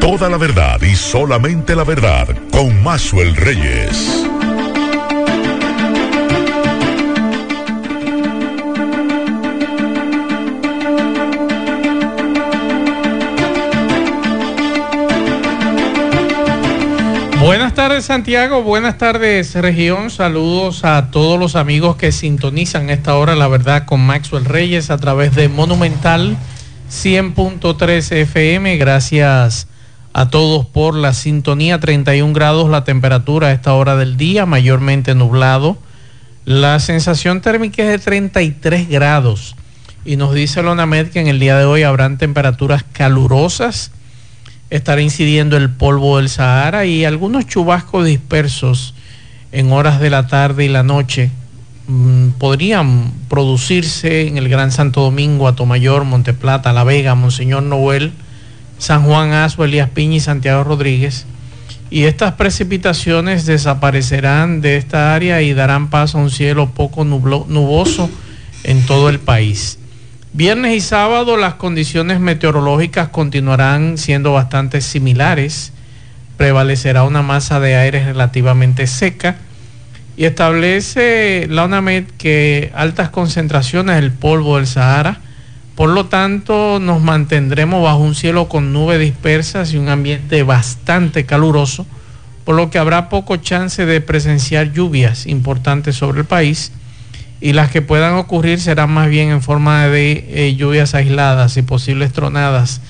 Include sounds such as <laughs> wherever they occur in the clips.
toda la verdad y solamente la verdad con Maxwell Reyes. Buenas tardes Santiago, buenas tardes región, saludos a todos los amigos que sintonizan esta hora, la verdad, con Maxwell Reyes a través de Monumental 100.3 FM. Gracias a todos por la sintonía. 31 grados la temperatura a esta hora del día, mayormente nublado. La sensación térmica es de 33 grados. Y nos dice Lonamed que en el día de hoy habrán temperaturas calurosas. Estará incidiendo el polvo del Sahara y algunos chubascos dispersos en horas de la tarde y la noche Mm, podrían producirse en el Gran Santo Domingo, Atomayor, Monteplata, La Vega, Monseñor Noel, San Juan Asua, Elías Piña y Santiago Rodríguez. Y estas precipitaciones desaparecerán de esta área y darán paso a un cielo poco nuboso en todo el país. Viernes y sábado las condiciones meteorológicas continuarán siendo bastante similares. Prevalecerá una masa de aire relativamente seca y establece la UNAMED que altas concentraciones del polvo del Sahara, por lo tanto nos mantendremos bajo un cielo con nubes dispersas y un ambiente bastante caluroso, por lo que habrá poco chance de presenciar lluvias importantes sobre el país y las que puedan ocurrir serán más bien en forma de eh, lluvias aisladas y posibles tronadas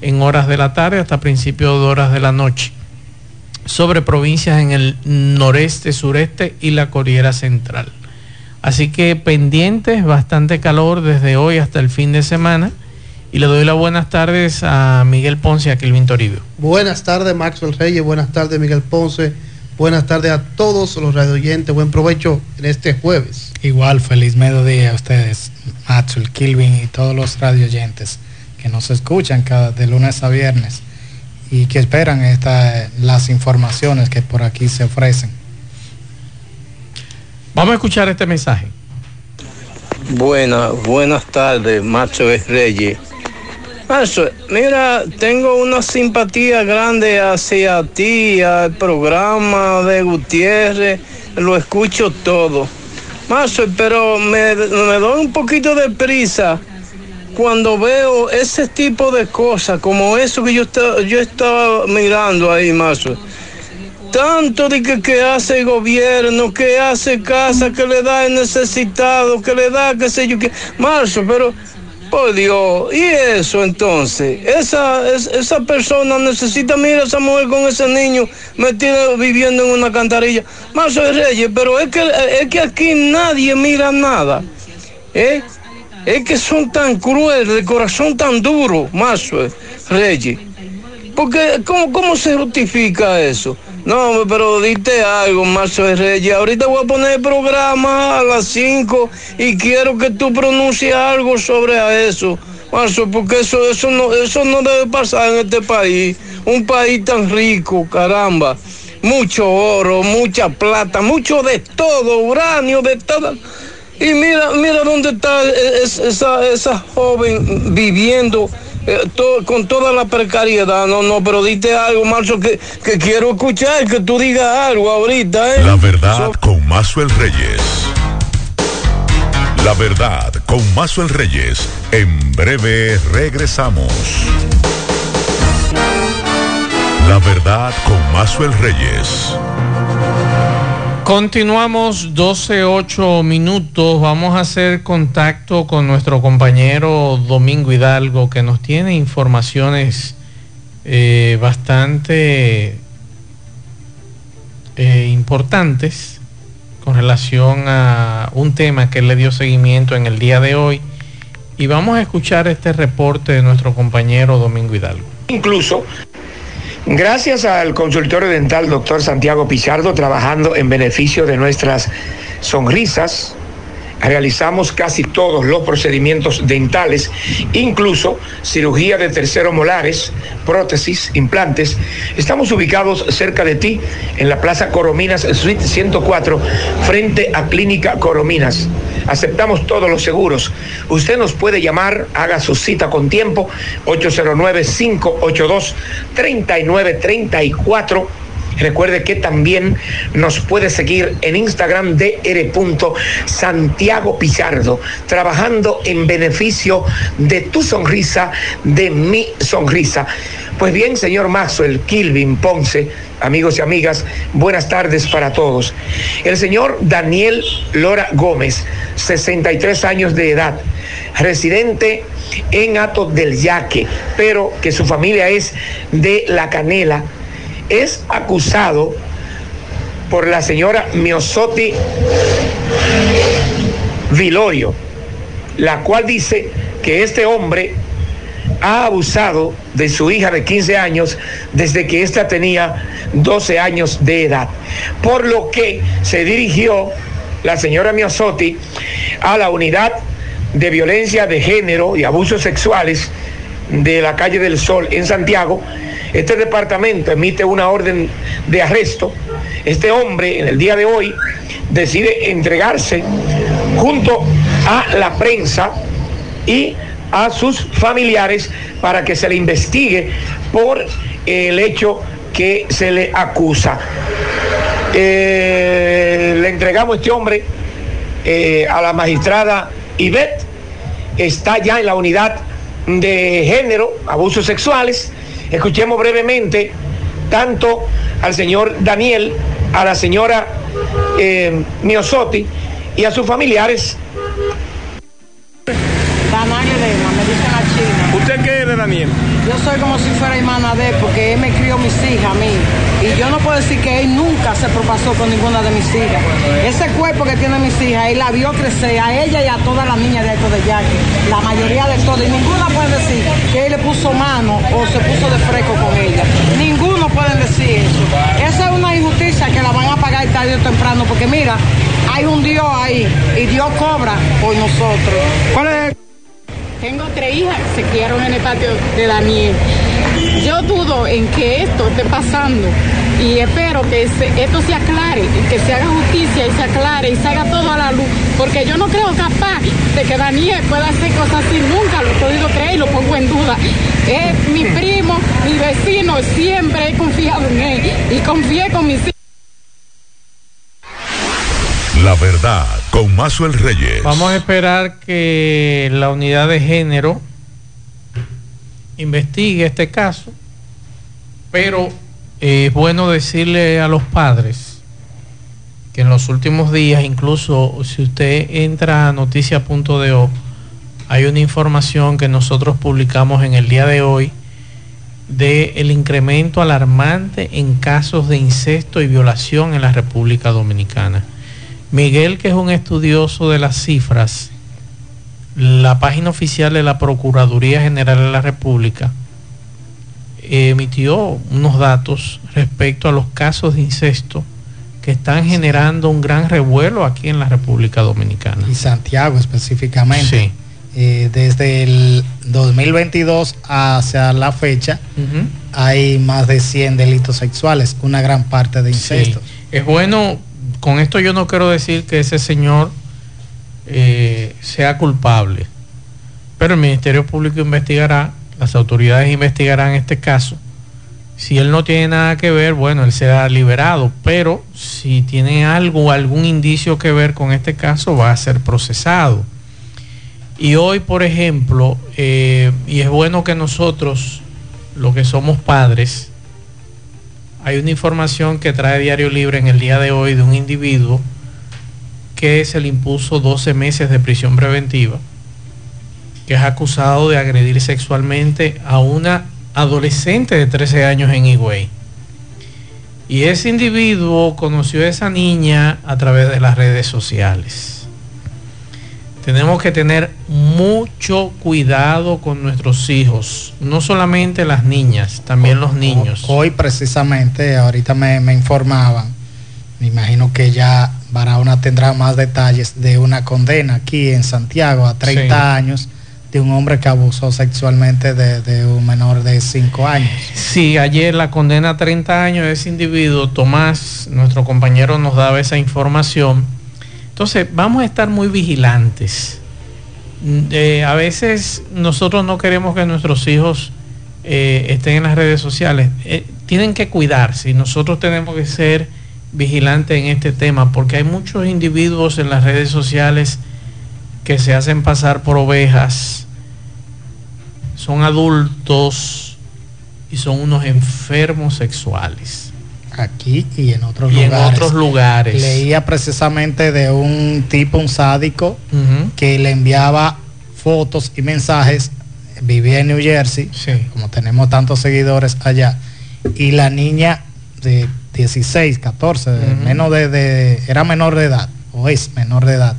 en horas de la tarde hasta principios de horas de la noche sobre provincias en el noreste, sureste y la Cordillera Central. Así que pendientes, bastante calor desde hoy hasta el fin de semana. Y le doy las buenas tardes a Miguel Ponce y a Kelvin Toribio. Buenas tardes, Maxwell Reyes. Buenas tardes, Miguel Ponce. Buenas tardes a todos los radioyentes. Buen provecho en este jueves. Igual, feliz mediodía a ustedes, Maxwell, Kelvin y todos los radioyentes que nos escuchan cada de lunes a viernes y que esperan esta, las informaciones que por aquí se ofrecen. Vamos a escuchar este mensaje. Buenas, buenas tardes, Macho Reyes. Macho, mira, tengo una simpatía grande hacia ti, al programa de Gutiérrez, lo escucho todo. Macho, pero me, doy un poquito de prisa cuando veo ese tipo de cosas, como eso que yo, estaba, yo estaba mirando ahí, Mazo, tanto de que, hace el gobierno, que hace casa, que le da el necesitado, que le da qué sé yo qué, Marzo, pero por Dios, y eso entonces, esa, esa persona necesita, mira esa mujer con ese niño metido viviendo en una cantarilla, Marzo de Reyes, pero es que, es que aquí nadie mira nada, ¿eh? es que son tan crueles, de corazón tan duro, Mazo, Reyes. Porque, ¿cómo, ¿cómo se justifica eso? No, pero dite algo, Mazo Reyes. Ahorita voy a poner el programa a las 5 y quiero que tú pronuncies algo sobre eso. Mazo, porque eso, eso, no, eso no debe pasar en este país. Un país tan rico, caramba. Mucho oro, mucha plata, mucho de todo, uranio, de todo y mira, mira dónde está esa, esa joven viviendo eh, con toda la precariedad. No, no, pero dite algo, Marzo, que, que quiero escuchar, que tú digas algo ahorita. ¿eh? La verdad con con el Reyes. La verdad con el Reyes. En breve regresamos. La verdad con el Reyes. Continuamos 12, minutos. Vamos a hacer contacto con nuestro compañero Domingo Hidalgo que nos tiene informaciones eh, bastante eh, importantes con relación a un tema que le dio seguimiento en el día de hoy. Y vamos a escuchar este reporte de nuestro compañero Domingo Hidalgo. Incluso Gracias al consultorio dental doctor Santiago Pichardo, trabajando en beneficio de nuestras sonrisas, realizamos casi todos los procedimientos dentales, incluso cirugía de terceros molares, prótesis, implantes. Estamos ubicados cerca de ti en la Plaza Corominas, Suite 104, frente a Clínica Corominas. Aceptamos todos los seguros. Usted nos puede llamar, haga su cita con tiempo, 809-582-3934 Recuerde que también nos puede seguir en Instagram de Santiago Pichardo, trabajando en beneficio de tu sonrisa, de mi sonrisa. Pues bien, señor Maxwell Kilvin Ponce, amigos y amigas, buenas tardes para todos. El señor Daniel Lora Gómez, 63 años de edad, residente en Ato del Yaque, pero que su familia es de La Canela es acusado por la señora Miosotti Vilorio, la cual dice que este hombre ha abusado de su hija de 15 años desde que ésta tenía 12 años de edad. Por lo que se dirigió la señora Miosotti a la unidad de violencia de género y abusos sexuales de la calle del Sol en Santiago este departamento emite una orden de arresto. Este hombre en el día de hoy decide entregarse junto a la prensa y a sus familiares para que se le investigue por el hecho que se le acusa. Eh, le entregamos este hombre eh, a la magistrada Ivette, está ya en la unidad de género, abusos sexuales, Escuchemos brevemente tanto al señor Daniel, a la señora eh, Miosotti y a sus familiares. Daniel me dicen a China. ¿Usted qué es de Daniel? Yo soy como si fuera hermana de él porque él me crió mis hijas a mí. Y yo no puedo decir que él nunca se propasó con ninguna de mis hijas. Ese cuerpo que tiene mis hijas, él la vio crecer a ella y a todas las niñas de esto de Yaque. La mayoría de todas. Y ninguna puede decir que él le puso mano o se puso de fresco con ella. Ninguno puede decir eso. Esa es una injusticia que la van a pagar tarde o temprano porque mira, hay un Dios ahí y Dios cobra por nosotros. ¿Cuál es tengo tres hijas que se criaron en el patio de Daniel. Yo dudo en que esto esté pasando y espero que esto se aclare, que se haga justicia y se aclare y se haga todo a la luz, porque yo no creo capaz de que Daniel pueda hacer cosas así, nunca lo he podido creer y lo pongo en duda. Es mi primo, mi vecino, siempre he confiado en él y confié con mis hijos. La verdad, Vamos a esperar que la unidad de género investigue este caso, pero es bueno decirle a los padres que en los últimos días, incluso si usted entra a noticia.do, hay una información que nosotros publicamos en el día de hoy de el incremento alarmante en casos de incesto y violación en la República Dominicana. Miguel, que es un estudioso de las cifras, la página oficial de la Procuraduría General de la República emitió unos datos respecto a los casos de incesto que están generando un gran revuelo aquí en la República Dominicana. Y Santiago específicamente. Sí. Eh, desde el 2022 hacia la fecha hay más de 100 delitos sexuales, una gran parte de incestos. Es bueno con esto yo no quiero decir que ese señor eh, sea culpable, pero el Ministerio Público investigará, las autoridades investigarán este caso. Si él no tiene nada que ver, bueno, él será liberado, pero si tiene algo, algún indicio que ver con este caso, va a ser procesado. Y hoy, por ejemplo, eh, y es bueno que nosotros, los que somos padres, hay una información que trae Diario Libre en el día de hoy de un individuo que se le impuso 12 meses de prisión preventiva, que es acusado de agredir sexualmente a una adolescente de 13 años en Higüey. Y ese individuo conoció a esa niña a través de las redes sociales. Tenemos que tener mucho cuidado con nuestros hijos, no solamente las niñas, también los niños. Hoy precisamente, ahorita me, me informaban, me imagino que ya Barahona tendrá más detalles de una condena aquí en Santiago a 30 Sí. años de un hombre que abusó sexualmente de, de un menor de 5 años. Sí, ayer la condena a 30 años de ese individuo, Tomás, nuestro compañero nos daba esa información. Entonces, vamos a estar muy vigilantes. Mm, eh, a veces nosotros no queremos que nuestros hijos eh, estén en las redes sociales. Eh, tienen que cuidarse y nosotros tenemos que ser vigilantes en este tema porque hay muchos individuos en las redes sociales que se hacen pasar por ovejas, son adultos y son unos enfermos sexuales. Aquí y en otros Y en lugares. otros lugares. Leía precisamente de un tipo, un sádico, que le enviaba fotos y mensajes, vivía en New Jersey, Sí. como tenemos tantos seguidores allá, y la niña de 16, 14, de Ujú. menos de, de- era menor de edad, o es menor de edad,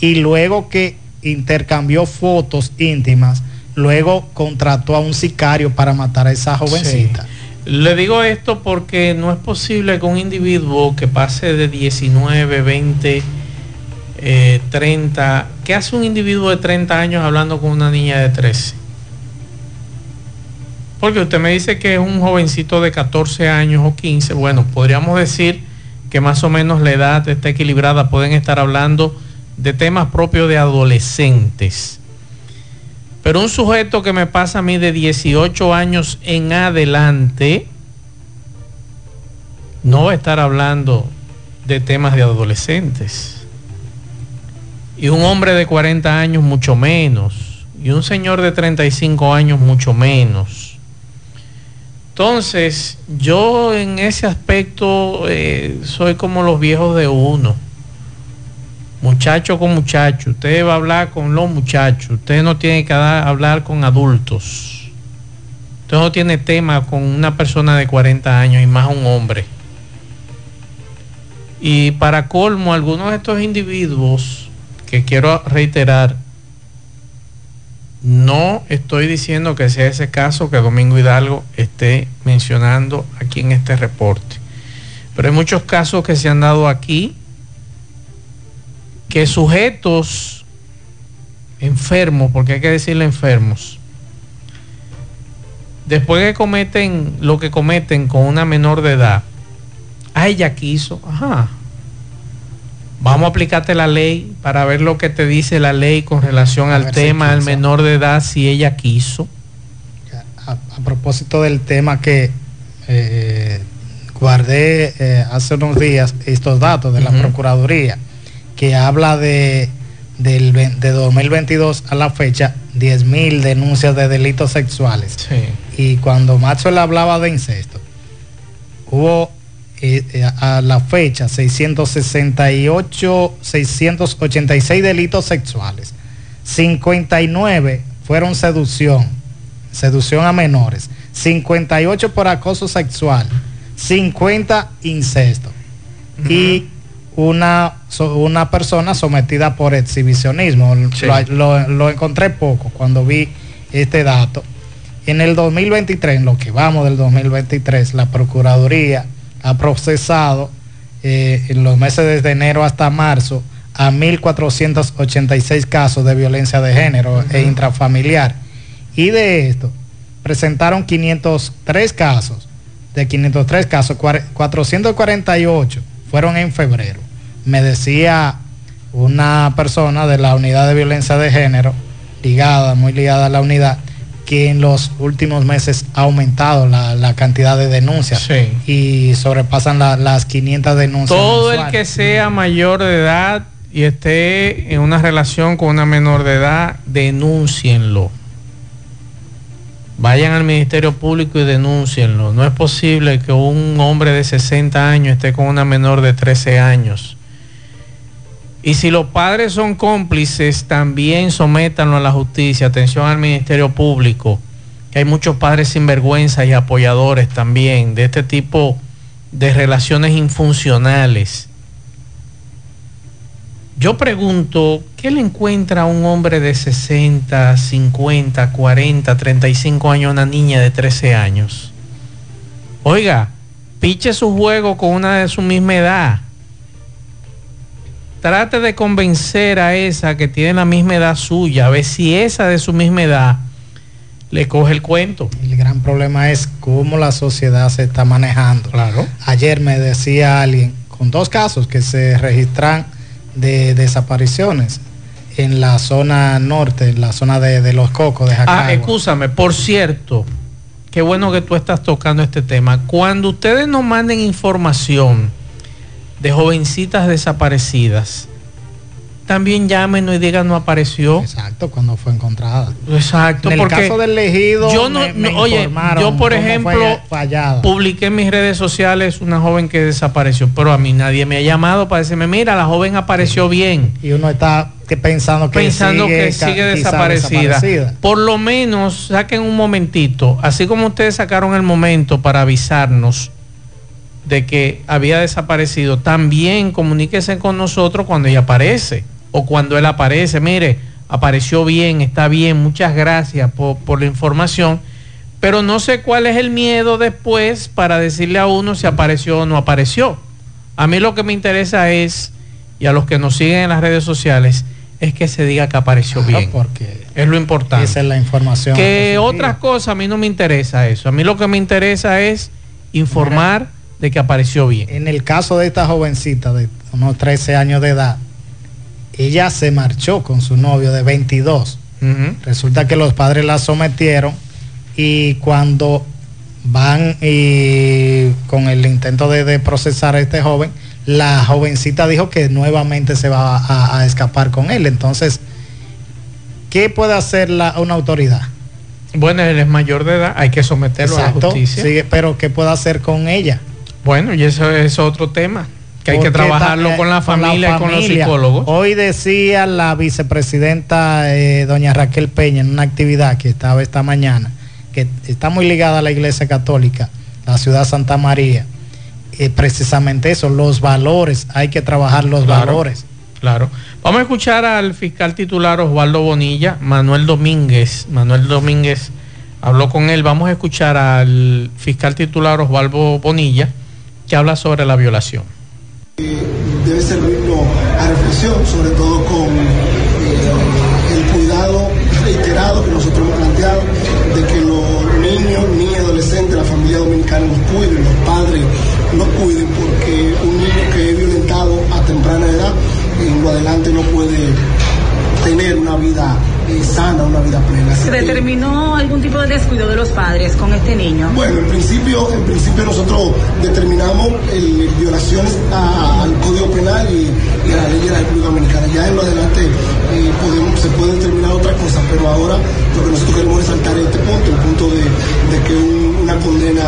y luego que intercambió fotos íntimas, luego contrató a un sicario para matar a esa jovencita. Sí. Le digo esto porque no es posible que un individuo que pase de 19, 20, eh, 30, ¿qué hace un individuo de 30 años hablando con una niña de 13? Porque usted me dice que es un jovencito de 14 años o 15, bueno, podríamos decir que más o menos la edad está equilibrada, pueden estar hablando de temas propios de adolescentes. Pero un sujeto que me pasa a mí de 18 años en adelante no va a estar hablando de temas de adolescentes. Y un hombre de 40 años mucho menos. Y un señor de 35 años mucho menos. Entonces, yo en ese aspecto eh, soy como los viejos de uno muchacho con muchacho, usted va a hablar con los muchachos, usted no tiene que hablar con adultos. Usted no tiene tema con una persona de 40 años y más un hombre. Y para colmo, algunos de estos individuos, que quiero reiterar, no estoy diciendo que sea ese caso que Domingo Hidalgo esté mencionando aquí en este reporte. Pero hay muchos casos que se han dado aquí que sujetos enfermos, porque hay que decirle enfermos, después que cometen lo que cometen con una menor de edad, ah, ella quiso, ajá, vamos a aplicarte la ley para ver lo que te dice la ley con relación A al tema del menor de edad, si ella quiso. a, a propósito del tema que eh, guardé eh, hace unos días estos datos de la. Procuraduría, que habla de, del, de 2022 a la fecha, 10.000 denuncias de delitos sexuales. Sí. Y cuando Maxwell hablaba de incesto, hubo eh, eh, a la fecha 668, 686 delitos sexuales. 59 fueron seducción, seducción a menores. 58 por acoso sexual. 50 incesto. Y una, una persona sometida por exhibicionismo. Sí. Lo, lo- lo encontré poco cuando vi este dato. En el 2023, en lo que vamos del 2023, la Procuraduría ha procesado eh, en los meses desde enero hasta marzo a 1.486 casos de violencia de género e intrafamiliar. Y de esto, presentaron 503 casos. De 503 casos, cuare- 448 fueron en febrero. Me decía una persona de la unidad de violencia de género, ligada, muy ligada a la unidad, que en los últimos meses ha aumentado la, la cantidad de denuncias Sí. y sobrepasan la- las 500 denuncias. Todo el que sea mayor de edad y esté en una relación con una menor de edad, denúncienlo. Vayan al Ministerio Público y denúncienlo. No es posible que un hombre de 60 años esté con una menor de 13 años. Y si los padres son cómplices, también sométanlo a la justicia. Atención al Ministerio Público, que hay muchos padres sinvergüenza y apoyadores también de este tipo de relaciones infuncionales. Yo pregunto, ¿qué le encuentra a un hombre de 60, 50, 40, 35 años a una niña de 13 años? Oiga, piche su juego con una de su misma edad. Trate de convencer a esa que tiene la misma edad suya, a ver si esa de su misma edad le coge el cuento. El gran problema es cómo la sociedad se está manejando. Claro. Ayer me decía alguien, con dos casos que se registran de desapariciones en la zona norte, en la zona de, de Los Cocos, de Jacagua. Ah, escúchame, por cierto, qué bueno que tú estás tocando este tema. Cuando ustedes nos manden información de jovencitas desaparecidas, también llámenos y digan no apareció. Exacto, cuando fue encontrada. Exacto, En el porque caso del elegido, yo no, me- oye, yo por ejemplo publiqué en mis redes sociales una joven que desapareció, pero a mí nadie me ha llamado para decirme, mira, la joven apareció bien. Y uno está que pensando que pensando sigue, que sigue desaparecida. desaparecida. Por lo menos saquen un momentito, así como ustedes sacaron el momento para avisarnos de que había desaparecido, también comuníquese con nosotros cuando ella aparece o cuando él aparece. Mire, apareció bien, está bien, muchas gracias por, por la información, pero no sé cuál es el miedo después para decirle a uno si apareció o no apareció. A mí lo que me interesa es, y a los que nos siguen en las redes sociales, es que se diga que apareció Claro, bien. porque Es lo importante. esa es la información. Que otras cosas a mí no me interesa eso. A mí lo que me interesa es informar de que apareció bien. En el caso de esta jovencita de unos 13 años de edad, ella se marchó con su novio de 22. Ujú. Resulta que los padres la sometieron y cuando van y con el intento de, de procesar a este joven, la jovencita dijo que nuevamente se va a, a escapar con él. Entonces, ¿qué puede hacer la, una autoridad? Bueno, él es mayor de edad, hay que someterlo a la justicia. sí, pero ¿qué puede hacer con ella? Bueno, y eso es otro tema, que hay que trabajarlo ta- con la eh, familia y con los psicólogos. Hoy decía la vicepresidenta eh, doña Raquel Peña en una actividad que estaba esta mañana, que está muy ligada a la Iglesia Católica, la ciudad Santa María, eh, precisamente eso, los valores, hay que trabajar los Claro. valores. Claro. Vamos a escuchar al fiscal titular Osvaldo Bonilla, Manuel Domínguez. Manuel Domínguez habló con él. Vamos a escuchar al fiscal titular Osvaldo Bonilla, que habla sobre la violación. Debe servirnos a reflexión, sobre todo con eh, el cuidado reiterado que nosotros hemos planteado de que los niños, niñas, adolescentes, la familia dominicana nos cuiden, los padres nos cuiden, porque un niño que es violentado a temprana edad, en lo adelante no puede tener una vida eh, sana, una vida plena. ¿Se determinó algún tipo de descuido de los padres con este niño? bueno, en principio, en principio nosotros determinamos eh, violaciones a- al Código Penal y, y a la ley de la República Dominicana. Ya en lo adelante eh, podemos, se puede determinar otra cosa, pero ahora lo que nosotros queremos resaltar es este punto, el punto de, de que un- una condena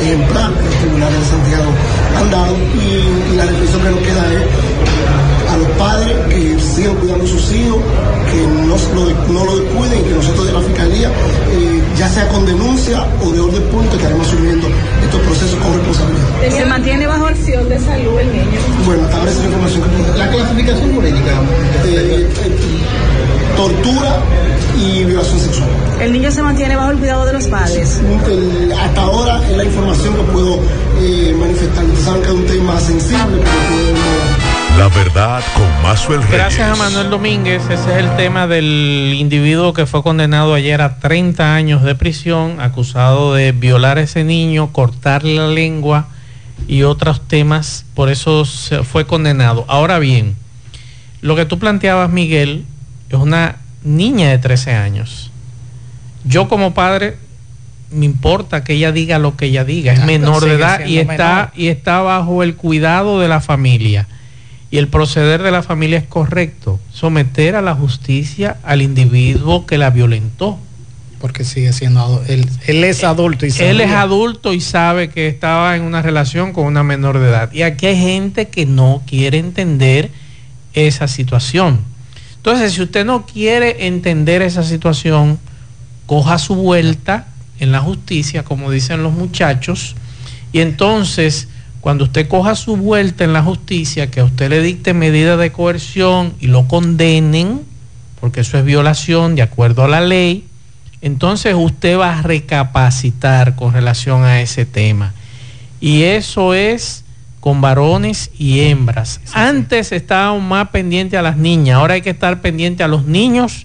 ejemplar los tribunales de Santiago han dado y, y la reflexión que nos queda es los padres que sigan cuidando a sus hijos, que no, lo, no lo descuiden, que nosotros de la Fiscalía, eh, ya sea con denuncia o de orden público, estaremos asumiendo estos procesos con responsabilidad. ¿Se mantiene bajo acción de salud el niño? Bueno, hasta ahora es la información que. La clasificación jurídica, eh, tortura y violación sexual. ¿El niño se mantiene bajo el cuidado de los padres? El- hasta ahora es la información que puedo eh, manifestar. Saben que es un tema sensible, pero podemos... La verdad con Mazuel Reyes. Gracias a Manuel Domínguez. Ese es el tema del individuo que fue condenado ayer a 30 años de prisión, acusado de violar a ese niño, cortarle la lengua y otros temas. Por eso se fue condenado. Ahora bien, lo que tú planteabas, Miguel, es una niña de 13 años. Yo como padre me importa que ella diga lo que ella diga, es menor de edad y está menor. y está bajo el cuidado de la familia. Y el proceder de la familia es correcto, someter a la justicia al individuo que la violentó. Porque sigue siendo él, él es adulto y Él es adulto y sabe que estaba en una relación con una menor de edad. Y aquí hay gente que no quiere entender esa situación. Entonces, si usted no quiere entender esa situación, coja su vuelta en la justicia, como dicen los muchachos, y entonces cuando usted coja su vuelta en la justicia, que a usted le dicte medidas de coerción y lo condenen, porque eso es violación de acuerdo a la ley, entonces usted va a recapacitar con relación a ese tema. Y eso es con varones y hembras. Antes estábamos más pendientes a las niñas, ahora hay que estar pendiente a los niños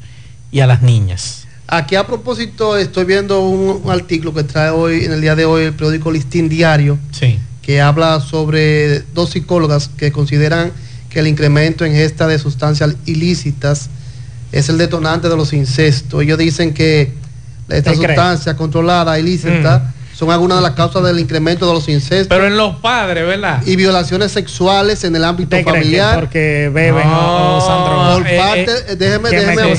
y a las niñas. Aquí a propósito estoy viendo un, un artículo que trae hoy, en el día de hoy, el periódico Listín Diario, Sí. Que habla sobre dos psicólogas que consideran que el incremento en gesta de sustancias ilícitas es el detonante de los incestos. Ellos dicen que estas sustancias controladas, ilícitas, son algunas de las causas del incremento de los incestos. Pero en los padres, ¿verdad? Y violaciones sexuales en el ámbito ¿Usted cree que familiar. porque beben o- o? Por Eh, parte, eh, eh, déjeme, déjeme.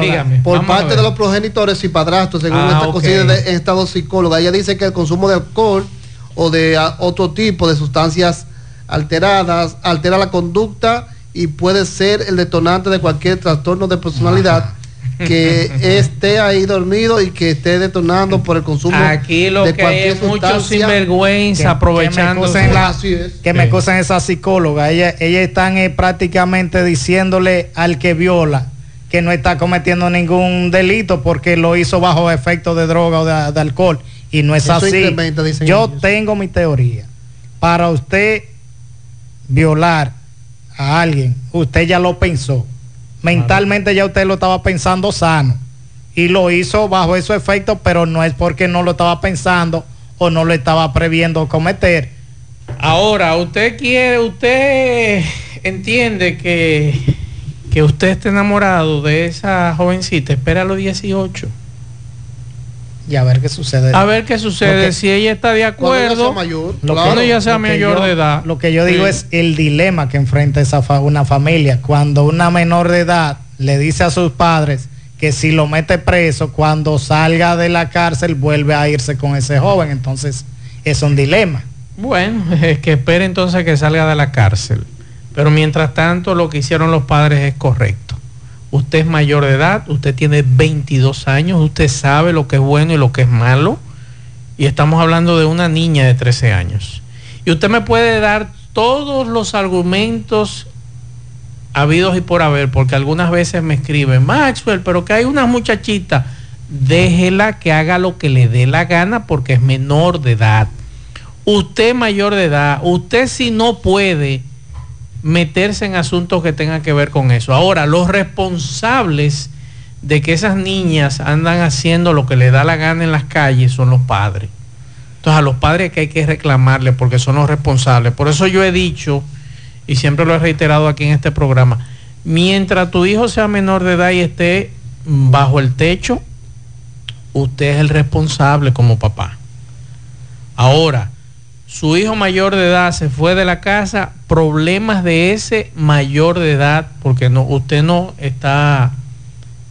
Dígame, Por vamos a parte ver. de los progenitores y padrastros, según Ah, esta de estas dos psicólogas. Ella dice que el consumo de alcohol o de otro tipo de sustancias alteradas altera la conducta y puede ser el detonante de cualquier trastorno de personalidad que <laughs> esté ahí dormido y que esté detonando por el consumo Aquí lo de que hay es mucho sustancia. sinvergüenza aprovechando. que me es. que me esa psicóloga. Ella, ella están eh, prácticamente diciéndole al que viola que no está cometiendo ningún delito porque lo hizo bajo efecto de droga o de, de alcohol. Y no es Eso así. Yo ellos. tengo mi teoría. Para usted violar a alguien, usted ya lo pensó. Mentalmente ya usted lo estaba pensando sano. Y lo hizo bajo esos efectos, pero no es porque no lo estaba pensando o no lo estaba previendo cometer. Ahora, usted quiere, usted entiende que, que usted esté enamorado de esa jovencita, espera a los 18. Y a ver qué sucede. A ver qué sucede, que- si ella está de acuerdo. sea mayor, Lo claro. Cuando ella sea Lo mayor yo- de edad. Lo que yo digo Sí. es el dilema que enfrenta esa fa- una familia. Cuando una menor de edad le dice a sus padres que si lo mete preso, cuando salga de la cárcel vuelve a irse con ese joven. Entonces es un dilema. Bueno, <laughs> es que espere entonces que salga de la cárcel. Pero mientras tanto, lo que hicieron los padres es correcto. Usted es mayor de edad, usted tiene 22 años, usted sabe lo que es bueno y lo que es malo. Y estamos hablando de una niña de 13 años. Y usted me puede dar todos los argumentos habidos y por haber, porque algunas veces me escriben, Maxwell, pero que hay una muchachita, déjela que haga lo que le dé la gana porque es menor de edad. Usted mayor de edad, usted si no puede meterse en asuntos que tengan que ver con eso. Ahora, los responsables de que esas niñas andan haciendo lo que le da la gana en las calles son los padres. Entonces a los padres que hay que reclamarle porque son los responsables. Por eso yo he dicho, y siempre lo he reiterado aquí en este programa, mientras tu hijo sea menor de edad y esté bajo el techo, usted es el responsable como papá. Ahora, su hijo mayor de edad se fue de la casa, problemas de ese mayor de edad, porque no, usted no está,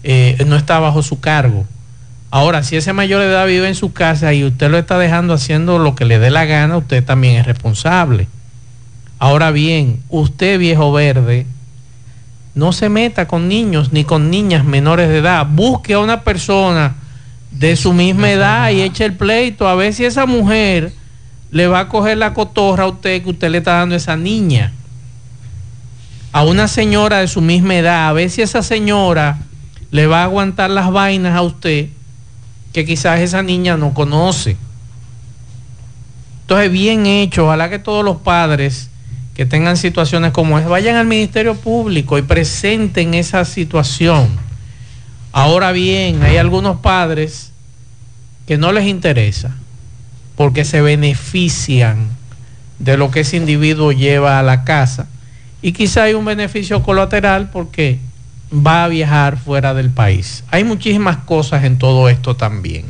eh, no está bajo su cargo. Ahora, si ese mayor de edad vive en su casa y usted lo está dejando haciendo lo que le dé la gana, usted también es responsable. Ahora bien, usted viejo verde, no se meta con niños ni con niñas menores de edad. Busque a una persona de su misma edad y eche el pleito a ver si esa mujer le va a coger la cotorra a usted que usted le está dando a esa niña. A una señora de su misma edad, a ver si esa señora le va a aguantar las vainas a usted que quizás esa niña no conoce. Entonces, bien hecho, ojalá que todos los padres que tengan situaciones como esa vayan al Ministerio Público y presenten esa situación. Ahora bien, hay algunos padres que no les interesa porque se benefician de lo que ese individuo lleva a la casa y quizá hay un beneficio colateral porque va a viajar fuera del país. Hay muchísimas cosas en todo esto también.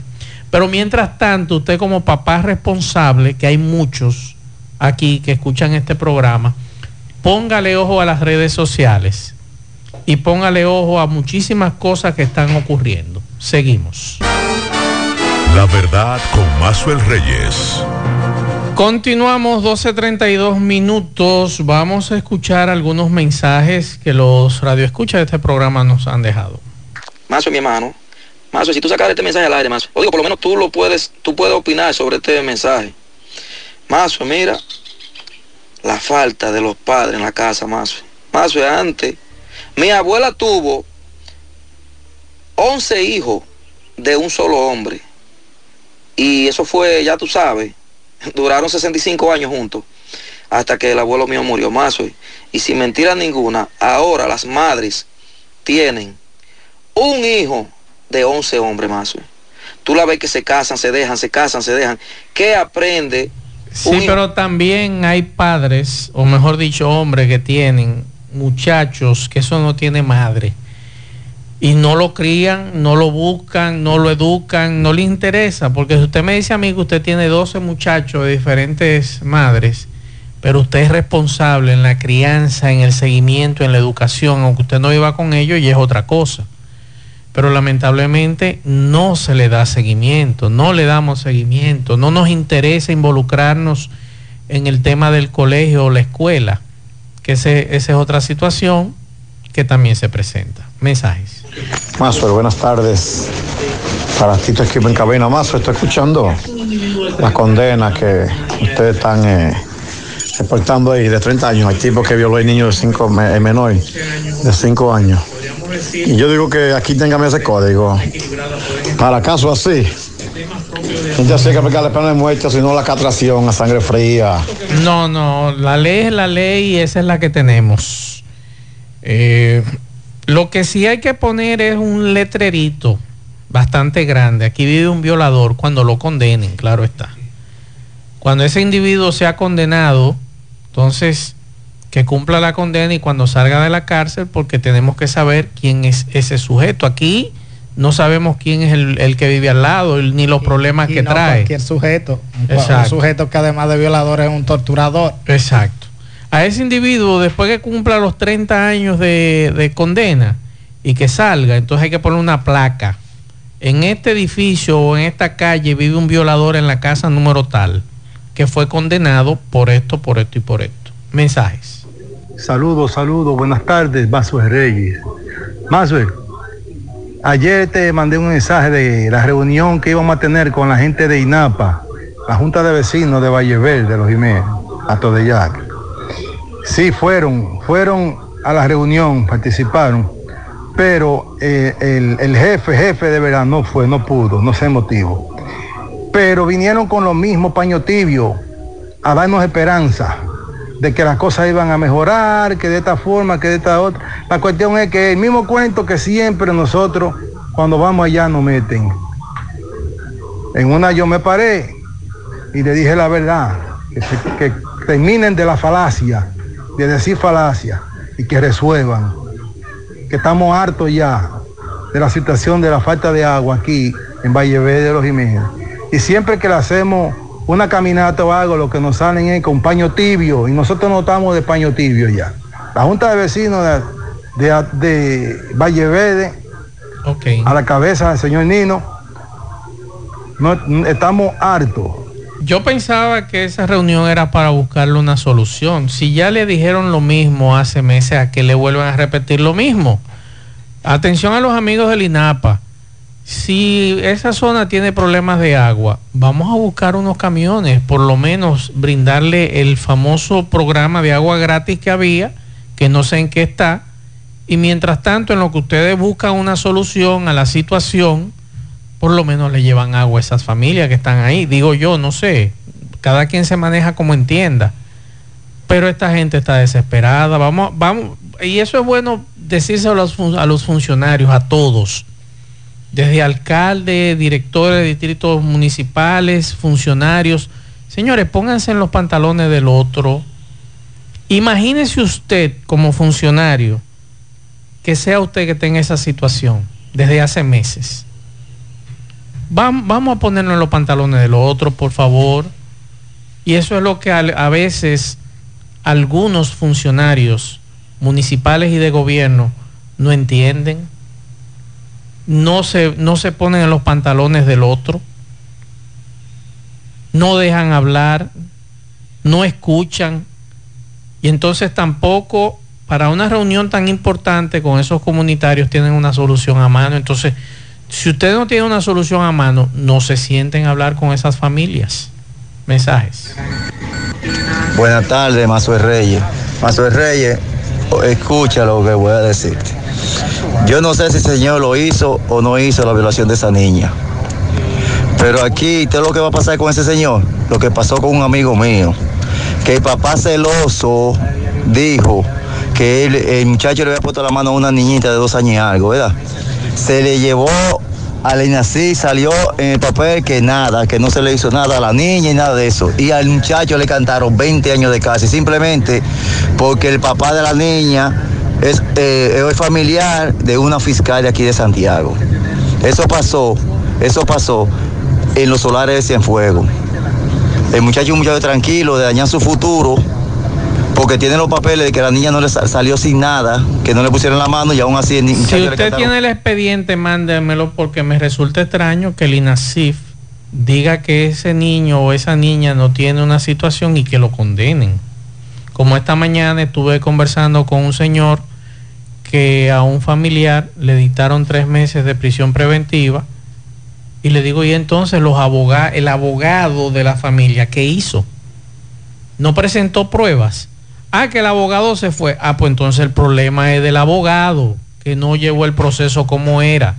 Pero mientras tanto, usted como papá responsable, que hay muchos aquí que escuchan este programa, póngale ojo a las redes sociales y póngale ojo a muchísimas cosas que están ocurriendo. Seguimos. La verdad con Mazuel Reyes. Continuamos 12.32 minutos. Vamos a escuchar algunos mensajes que los radioescuchas de este programa nos han dejado. Mazo, mi hermano. Mazo, si tú sacas este mensaje al aire, Mazo, o digo, por lo menos tú lo puedes, tú puedes opinar sobre este mensaje. Mazo, mira, la falta de los padres en la casa, más. Más antes, mi abuela tuvo 11 hijos de un solo hombre. Y eso fue, ya tú sabes, <laughs> duraron 65 años juntos hasta que el abuelo mío murió más hoy. Y sin mentira ninguna, ahora las madres tienen un hijo de 11 hombres más hoy. Tú la ves que se casan, se dejan, se casan, se dejan. ¿Qué aprende? Sí, pero también hay padres, o mejor dicho, hombres que tienen muchachos que eso no tiene madre. Y no lo crían, no lo buscan, no lo educan, no le interesa. Porque si usted me dice a mí que usted tiene 12 muchachos de diferentes madres, pero usted es responsable en la crianza, en el seguimiento, en la educación, aunque usted no iba con ellos, y es otra cosa pero lamentablemente no se le da seguimiento, no le damos seguimiento, no nos interesa involucrarnos en el tema del colegio o la escuela, que esa es otra situación que también se presenta. Mensajes. Mazo, buenas tardes. Para ti, tu equipo en cabina, Mazo, estoy escuchando la condena que ustedes están eh, reportando ahí de 30 años. Hay tipo que violó a niño de 5 menor, de 5 años. Y yo digo que aquí tengame ese código. Para casos así, no sé que aplicarle pena de muerte, sino la castración a sangre fría. No, no, la ley es la ley y esa es la que tenemos. Eh, lo que sí hay que poner es un letrerito bastante grande. Aquí vive un violador cuando lo condenen, claro está. Cuando ese individuo sea condenado, entonces que cumpla la condena y cuando salga de la cárcel, porque tenemos que saber quién es ese sujeto. Aquí no sabemos quién es el, que vive al lado, ni los problemas que trae. Cualquier sujeto. Un sujeto que además de violador es un torturador. Exacto. A ese individuo, después que cumpla los 30 años de, de condena y que salga, entonces hay que poner una placa. En este edificio o en esta calle vive un violador en la casa número tal, que fue condenado por esto, por esto y por esto. Mensajes. Saludos, saludos, buenas tardes, Mazue Reyes. Mazue, ayer te mandé un mensaje de la reunión que íbamos a tener con la gente de INAPA, la Junta de Vecinos de Valle Verde, los Jiménez, a Todellac. Sí, fueron, fueron a la reunión, participaron, pero eh, el, jefe, jefe de verdad no fue, no pudo, no sé motivo. Pero vinieron con los mismos paño tibio a darnos esperanza de que las cosas iban a mejorar, que de esta forma, que de esta otra. La cuestión es que el mismo cuento que siempre nosotros cuando vamos allá nos meten. En una yo me paré y le dije la verdad, que, terminen de la falacia, de decir falacia y que resuelvan, que estamos hartos ya de la situación de la falta de agua aquí en Valle Verde de los Jiménez. Y siempre que la hacemos una caminata o algo, lo que nos salen es con paño tibio y nosotros no estamos de paño tibio ya. La Junta de Vecinos de, de, Valle Verde, a la cabeza del señor Nino, no, estamos hartos. Yo pensaba que esa reunión era para buscarle una solución. Si ya le dijeron lo mismo hace meses, a que le vuelvan a repetir lo mismo. Atención a los amigos del INAPA si esa zona tiene problemas de agua, vamos a buscar unos camiones, por lo menos brindarle el famoso programa de agua gratis que había, que no sé en qué está, y mientras tanto en lo que ustedes buscan una solución a la situación, por lo menos le llevan agua a esas familias que están ahí. Digo yo, no sé, cada quien se maneja como entienda, pero esta gente está desesperada, vamos, vamos, y eso es bueno decírselo a los, a los funcionarios, a todos desde alcalde, directores de distritos municipales, funcionarios. Señores, pónganse en los pantalones del otro. Imagínese usted como funcionario que sea usted que tenga esa situación desde hace meses. Vamos a ponernos en los pantalones del otro, por favor. Y eso es lo que a veces algunos funcionarios municipales y de gobierno no entienden no se, no se ponen en los pantalones del otro, no dejan hablar, no escuchan, y entonces tampoco para una reunión tan importante con esos comunitarios tienen una solución a mano. Entonces, si usted no tiene una solución a mano, no se sienten a hablar con esas familias. Mensajes. Buenas tardes, Mazo Reyes. Mazo Reyes, escucha lo que voy a decirte. Yo no sé si el señor lo hizo o no hizo la violación de esa niña. Pero aquí, ¿qué es lo que va a pasar con ese señor? Lo que pasó con un amigo mío. Que el papá celoso dijo que el muchacho le había puesto la mano a una niñita de dos años y algo, ¿verdad? Se le llevó al INACI, salió en el papel que nada, que no se le hizo nada a la niña y nada de eso. Y al muchacho le cantaron 20 años de cárcel, simplemente porque el papá de la niña es, eh, es familiar de una fiscal de aquí de Santiago. Eso pasó, eso pasó en los solares de Cienfuegos. El muchacho es un muchacho tranquilo, de dañar su futuro, porque tiene los papeles de que la niña no le sa- salió sin nada, que no le pusieron la mano y aún así el Si usted tiene el expediente, mándemelo porque me resulta extraño que el INASIF diga que ese niño o esa niña no tiene una situación y que lo condenen. Como esta mañana estuve conversando con un señor que a un familiar le dictaron tres meses de prisión preventiva y le digo, y entonces los aboga- el abogado de la familia, ¿qué hizo? No presentó pruebas. Ah, que el abogado se fue. Ah, pues entonces el problema es del abogado, que no llevó el proceso como era.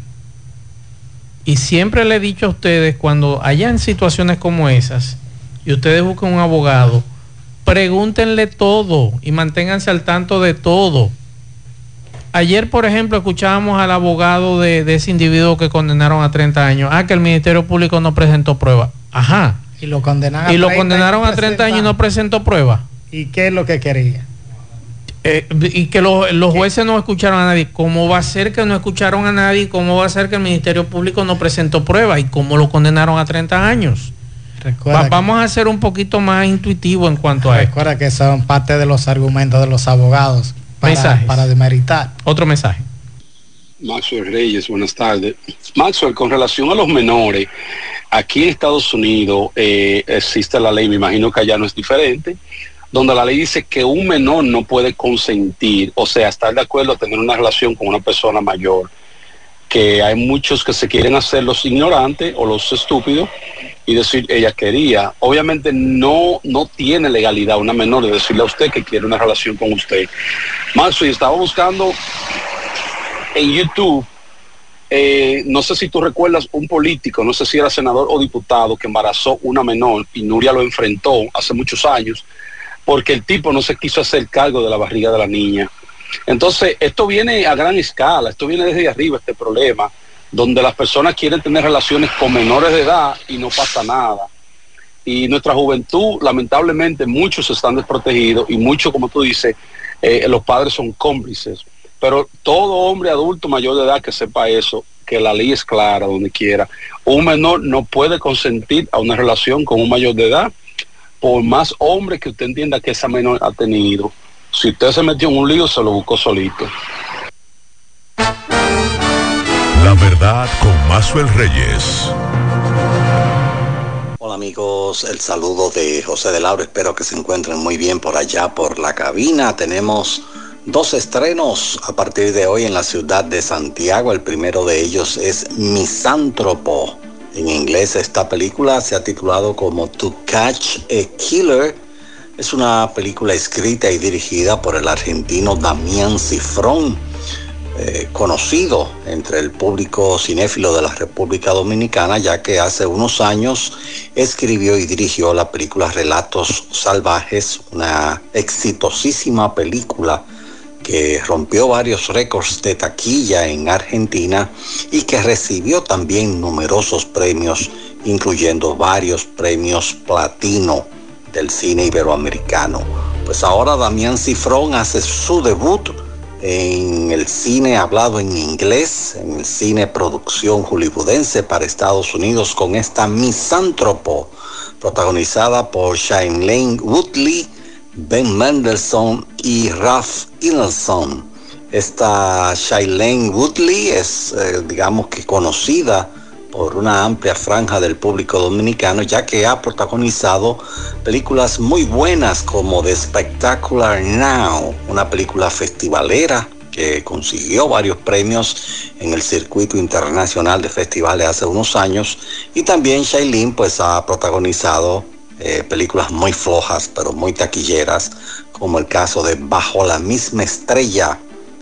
Y siempre le he dicho a ustedes, cuando hayan situaciones como esas, y ustedes busquen un abogado, pregúntenle todo y manténganse al tanto de todo. Ayer, por ejemplo, escuchábamos al abogado de, de ese individuo que condenaron a 30 años. Ah, que el Ministerio Público no presentó prueba. Ajá. Y lo condenaron Y lo condenaron a 30 años y no presentó prueba. ¿Y qué es lo que quería? Eh, y que los, los jueces no escucharon a nadie. ¿Cómo va a ser que no escucharon a nadie? ¿Cómo va a ser que el Ministerio Público no presentó prueba? ¿Y cómo lo condenaron a 30 años? Va- vamos a ser un poquito más intuitivo en cuanto a esto. Recuerda que son parte de los argumentos de los abogados para, Mensajes. para demeritar. Otro mensaje. Maxwell Reyes, buenas tardes. Maxwell, con relación a los menores, aquí en Estados Unidos eh, existe la ley, me imagino que allá no es diferente, donde la ley dice que un menor no puede consentir, o sea, estar de acuerdo a tener una relación con una persona mayor, que hay muchos que se quieren hacer los ignorantes o los estúpidos y decir ella quería. Obviamente no, no tiene legalidad una menor de decirle a usted que quiere una relación con usted. Maxwell, estaba buscando en YouTube, eh, no sé si tú recuerdas un político, no sé si era senador o diputado, que embarazó una menor y Nuria lo enfrentó hace muchos años porque el tipo no se quiso hacer cargo de la barriga de la niña. Entonces, esto viene a gran escala, esto viene desde arriba, este problema, donde las personas quieren tener relaciones con menores de edad y no pasa nada. Y nuestra juventud, lamentablemente, muchos están desprotegidos y muchos, como tú dices, eh, los padres son cómplices. Pero todo hombre adulto mayor de edad que sepa eso, que la ley es clara donde quiera, un menor no puede consentir a una relación con un mayor de edad, por más hombre que usted entienda que esa menor ha tenido. Si usted se metió en un lío, se lo buscó solito. La verdad con Mazuel Reyes. Hola amigos, el saludo de José de Lauro, espero que se encuentren muy bien por allá por la cabina. Tenemos dos estrenos a partir de hoy en la ciudad de Santiago. El primero de ellos es Misántropo. En inglés esta película se ha titulado como To Catch a Killer. Es una película escrita y dirigida por el argentino Damián Cifrón eh, conocido entre el público cinéfilo de la República Dominicana, ya que hace unos años escribió y dirigió la película Relatos Salvajes, una exitosísima película que rompió varios récords de taquilla en Argentina y que recibió también numerosos premios, incluyendo varios premios platino del cine iberoamericano. Pues ahora Damián Cifrón hace su debut en el cine hablado en inglés, en el cine producción hollywoodense para Estados Unidos con esta Misántropo, protagonizada por Shailene Woodley, Ben Mendelssohn y Ralph Ineson. Esta Shailene Woodley es, eh, digamos que conocida por una amplia franja del público dominicano, ya que ha protagonizado películas muy buenas como The Spectacular Now, una película festivalera que consiguió varios premios en el circuito internacional de festivales hace unos años, y también Shailene pues ha protagonizado eh, películas muy flojas, pero muy taquilleras, como el caso de Bajo la misma estrella,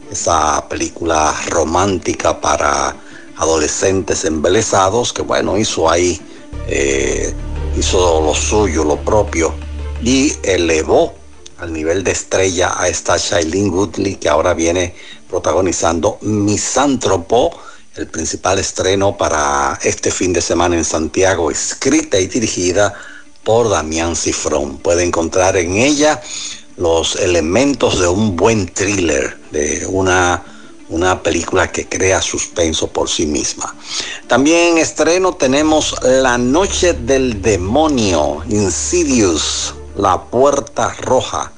esa película romántica para adolescentes embelesados, que bueno, hizo ahí, eh, hizo lo suyo, lo propio, y elevó al nivel de estrella a esta Shailene Woodley, que ahora viene protagonizando Misántropo, el principal estreno para este fin de semana en Santiago, escrita y dirigida por Damián Cifrón. Puede encontrar en ella los elementos de un buen thriller, de una, una película que crea suspenso por sí misma. También en estreno tenemos La Noche del Demonio, Insidious, La Puerta Roja.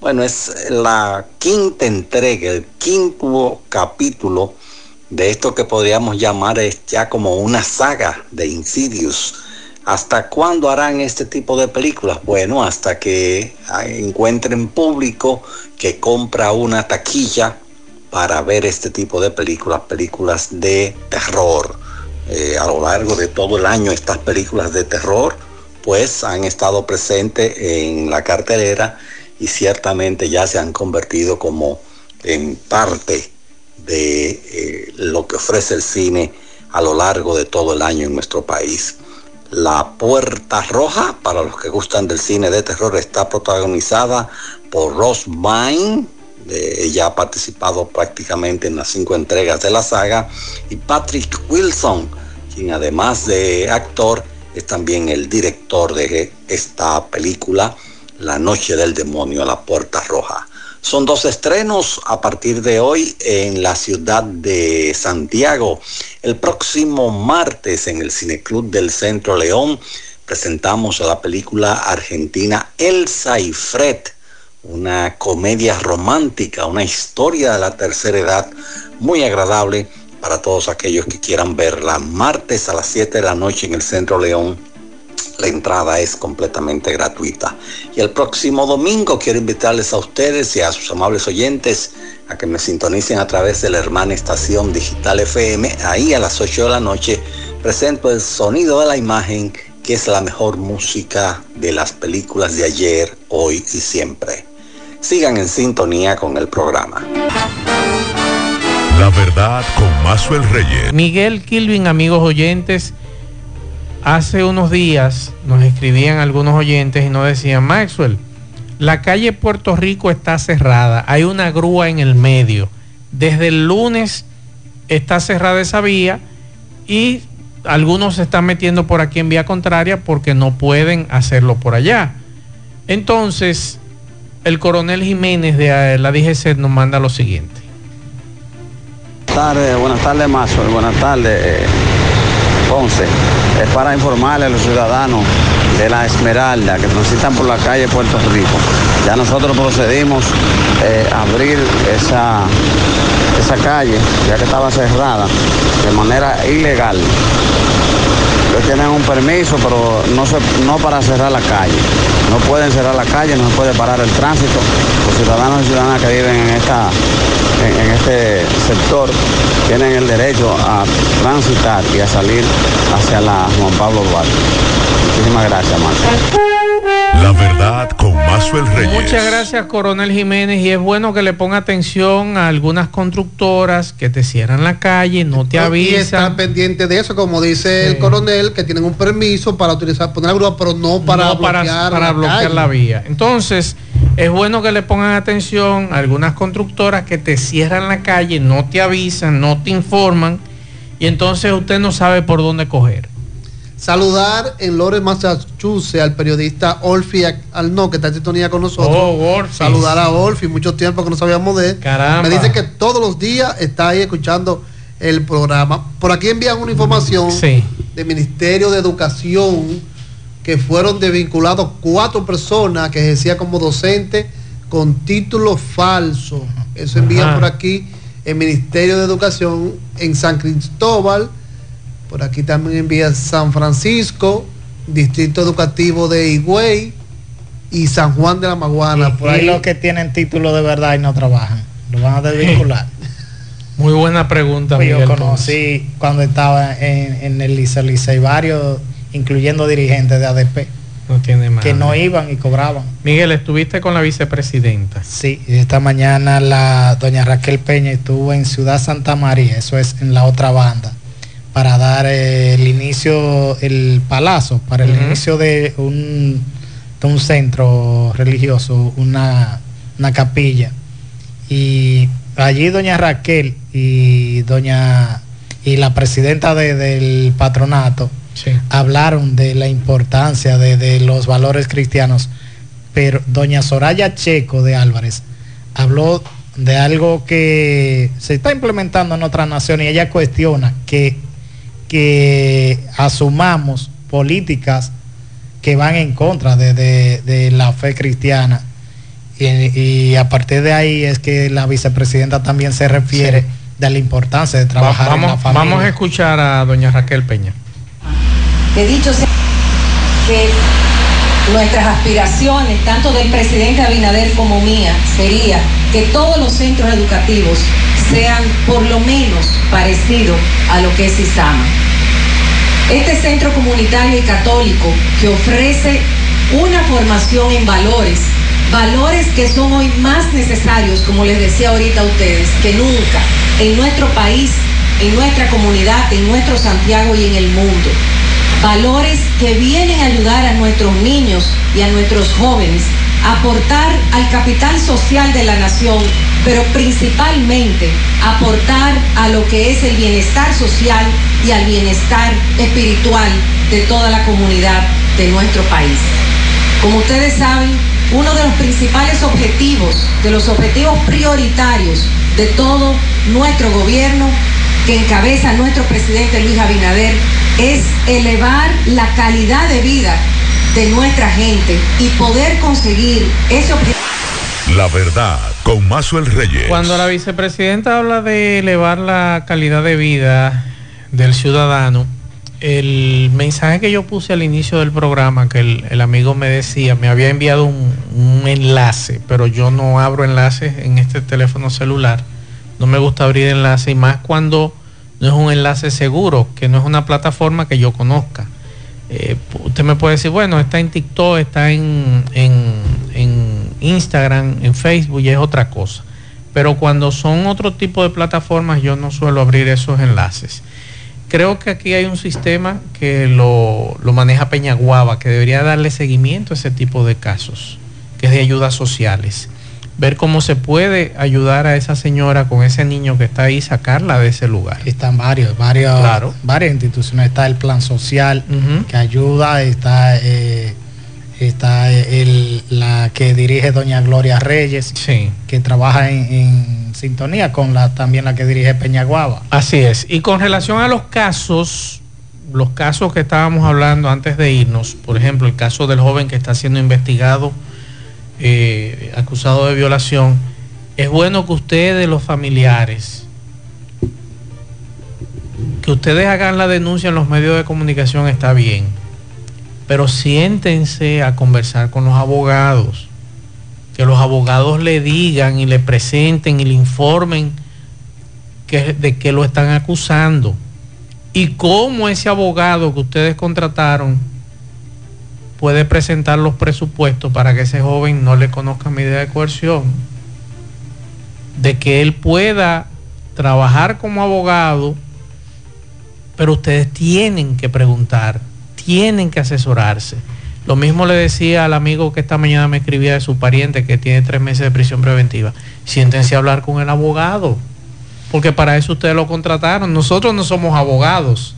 Bueno, es la quinta entrega, el quinto capítulo de esto que podríamos llamar es ya como una saga de Insidious. ¿Hasta cuándo harán este tipo de películas? Bueno, hasta que encuentren público que compra una taquilla para ver este tipo de películas, películas de terror. Eh, a lo largo de todo el año estas películas de terror pues han estado presentes en la cartelera y ciertamente ya se han convertido como en parte de eh, lo que ofrece el cine a lo largo de todo el año en nuestro país. La Puerta Roja, para los que gustan del cine de terror, está protagonizada por Ross Vine, ella ha participado prácticamente en las cinco entregas de la saga, y Patrick Wilson, quien además de actor es también el director de esta película, La Noche del Demonio, La Puerta Roja. Son dos estrenos a partir de hoy en la ciudad de Santiago. El próximo martes en el Cineclub del Centro León presentamos la película argentina Elsa y Fred, una comedia romántica, una historia de la tercera edad muy agradable para todos aquellos que quieran verla. Martes a las 7 de la noche en el Centro León la entrada es completamente gratuita. Y el próximo domingo quiero invitarles a ustedes y a sus amables oyentes a que me sintonicen a través de la hermana estación digital FM. Ahí a las 8 de la noche presento el sonido de la imagen, que es la mejor música de las películas de ayer, hoy y siempre. Sigan en sintonía con el programa. La verdad con Mazuel Reyes. Miguel Kilvin, amigos oyentes hace unos días nos escribían algunos oyentes y nos decían, Maxwell, la calle Puerto Rico está cerrada, hay una grúa en el medio. Desde el lunes está cerrada esa vía y algunos se están metiendo por aquí en vía contraria porque no pueden hacerlo por allá. Entonces, el coronel Jiménez de la DGC nos manda lo siguiente. Buenas tardes, buenas tardes, buenas tardes. 11. Es para informarle a los ciudadanos de la Esmeralda que transitan por la calle Puerto Rico. Ya nosotros procedimos eh, a abrir esa, esa calle, ya que estaba cerrada, de manera ilegal. Ellos tienen un permiso, pero no, se, no para cerrar la calle. No pueden cerrar la calle, no se puede parar el tránsito. Los ciudadanos y ciudadanas que viven en, esta, en, este sector tienen el derecho a transitar y a salir hacia la Juan Pablo Duarte. Muchísimas gracias, Marta. La verdad con Mazuel Reyes. Muchas gracias, Coronel Jiménez. Y es bueno que le ponga atención a algunas constructoras que te cierran la calle, no te avisan. Y están pendientes de eso, como dice el coronel, que tienen un permiso para utilizar, poner la grúa, pero no para bloquear, para, bloquear la vía. Entonces, es bueno que le pongan atención a algunas constructoras que te cierran la calle, no te avisan, no te informan, y entonces usted no sabe por dónde coger. Saludar en Lawrence, Massachusetts, al periodista Olfi Alno, que está en sintonía con nosotros. Oh, Saludar a Olfi, mucho tiempo que no sabíamos de él. Caramba. Me dice que todos los días está ahí escuchando el programa. Por aquí envían una información del Ministerio de Educación que fueron desvinculados cuatro personas que ejercían como docentes con título falso. Eso envían por aquí el Ministerio de Educación en San Cristóbal por aquí también envía San Francisco, Distrito Educativo de Higüey y San Juan de la Maguana. Y, por ahí los que tienen título de verdad y no trabajan, lo van a desvincular. <laughs> Muy buena pregunta. Pues yo conocí cuando estaba en, el Licey, Licey varios, incluyendo dirigentes de ADP. No tiene madre. que no iban y cobraban. Miguel, estuviste con la vicepresidenta. Sí, esta mañana la doña Raquel Peña estuvo en Ciudad Santa María, eso es en la otra banda, para dar eh, el inicio, el palazo, para el inicio de un, de un centro religioso, una, una capilla. Y allí doña Raquel y doña y la presidenta de- del patronato hablaron de la importancia de, de los valores cristianos, pero doña Soraya Checo de Álvarez habló de algo que se está implementando en otras naciones y ella cuestiona que, que asumamos políticas que van en contra de, de- de la fe cristiana. Y, y a partir de ahí es que la vicepresidenta también se refiere de la importancia de trabajar Va- en la vamos, familia. vamos a escuchar a doña Raquel Peña. He dicho sea que nuestras aspiraciones, tanto del presidente Abinader como mía, sería que todos los centros educativos sean por lo menos parecidos a lo que es ISAMA. Este centro comunitario y católico que ofrece una formación en valores, valores que son hoy más necesarios, como les decía ahorita a ustedes, que nunca en nuestro país, en nuestra comunidad, en nuestro Santiago y en el mundo. Valores que vienen a ayudar a nuestros niños y a nuestros jóvenes a aportar al capital social de la nación, pero principalmente aportar a lo que es el bienestar social y al bienestar espiritual de toda la comunidad de nuestro país. Como ustedes saben, uno de los principales objetivos, de los objetivos prioritarios de todo nuestro gobierno que encabeza nuestro presidente Luis Abinader es elevar la calidad de vida de nuestra gente y poder conseguir ese objetivo. La verdad, con Mazuel Reyes. Cuando la vicepresidenta habla de elevar la calidad de vida del ciudadano, el mensaje que yo puse al inicio del programa, que el, amigo me decía, me había enviado un, enlace, pero yo no abro enlaces en este teléfono celular. No me gusta abrir enlaces y más cuando no es un enlace seguro, que no es una plataforma que yo conozca. Eh, usted me puede decir, bueno, está en TikTok, está en, en Instagram, en Facebook y es otra cosa. Pero cuando son otro tipo de plataformas, yo no suelo abrir esos enlaces. Creo que aquí hay un sistema que lo, lo maneja Peñaguaba, que debería darle seguimiento a ese tipo de casos, que es de ayudas sociales. Ver cómo se puede ayudar a esa señora con ese niño que está ahí, sacarla de ese lugar. Están varios, varios, Claro. varias instituciones. Está el plan social que ayuda, está, eh, está el- la que dirige doña Gloria Reyes, que trabaja en, en sintonía con la también la que dirige Peñaguaba. Así es. Y con relación a los casos, los casos que estábamos hablando antes de irnos, por ejemplo, el caso del joven que está siendo investigado, eh, acusado de violación, es bueno que ustedes, los familiares, que ustedes hagan la denuncia en los medios de comunicación está bien, pero siéntense a conversar con los abogados, que los abogados le digan y le presenten y le informen de que lo están acusando. Y cómo ese abogado que ustedes contrataron puede presentar los presupuestos para que ese joven no le conozca medida de coerción, de que él pueda trabajar como abogado, pero ustedes tienen que preguntar, tienen que asesorarse. Lo mismo le decía al amigo que esta mañana me escribía de su pariente que tiene tres meses de prisión preventiva. Siéntense a hablar con el abogado, porque para eso ustedes lo contrataron. Nosotros no somos abogados.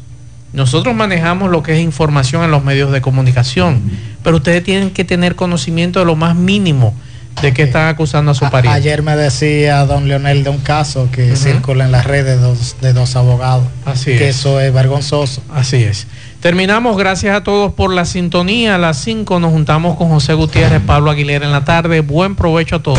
Nosotros manejamos lo que es información en los medios de comunicación, pero ustedes tienen que tener conocimiento de lo más mínimo de que están acusando a su pariente. Ayer me decía don Leonel de un caso que circula en las redes de dos, de dos abogados. Así que es. eso es vergonzoso. Así es. Terminamos, gracias a todos por la sintonía. A las 5 nos juntamos con José Gutiérrez, Pablo Aguilera en la tarde. Buen provecho a todos.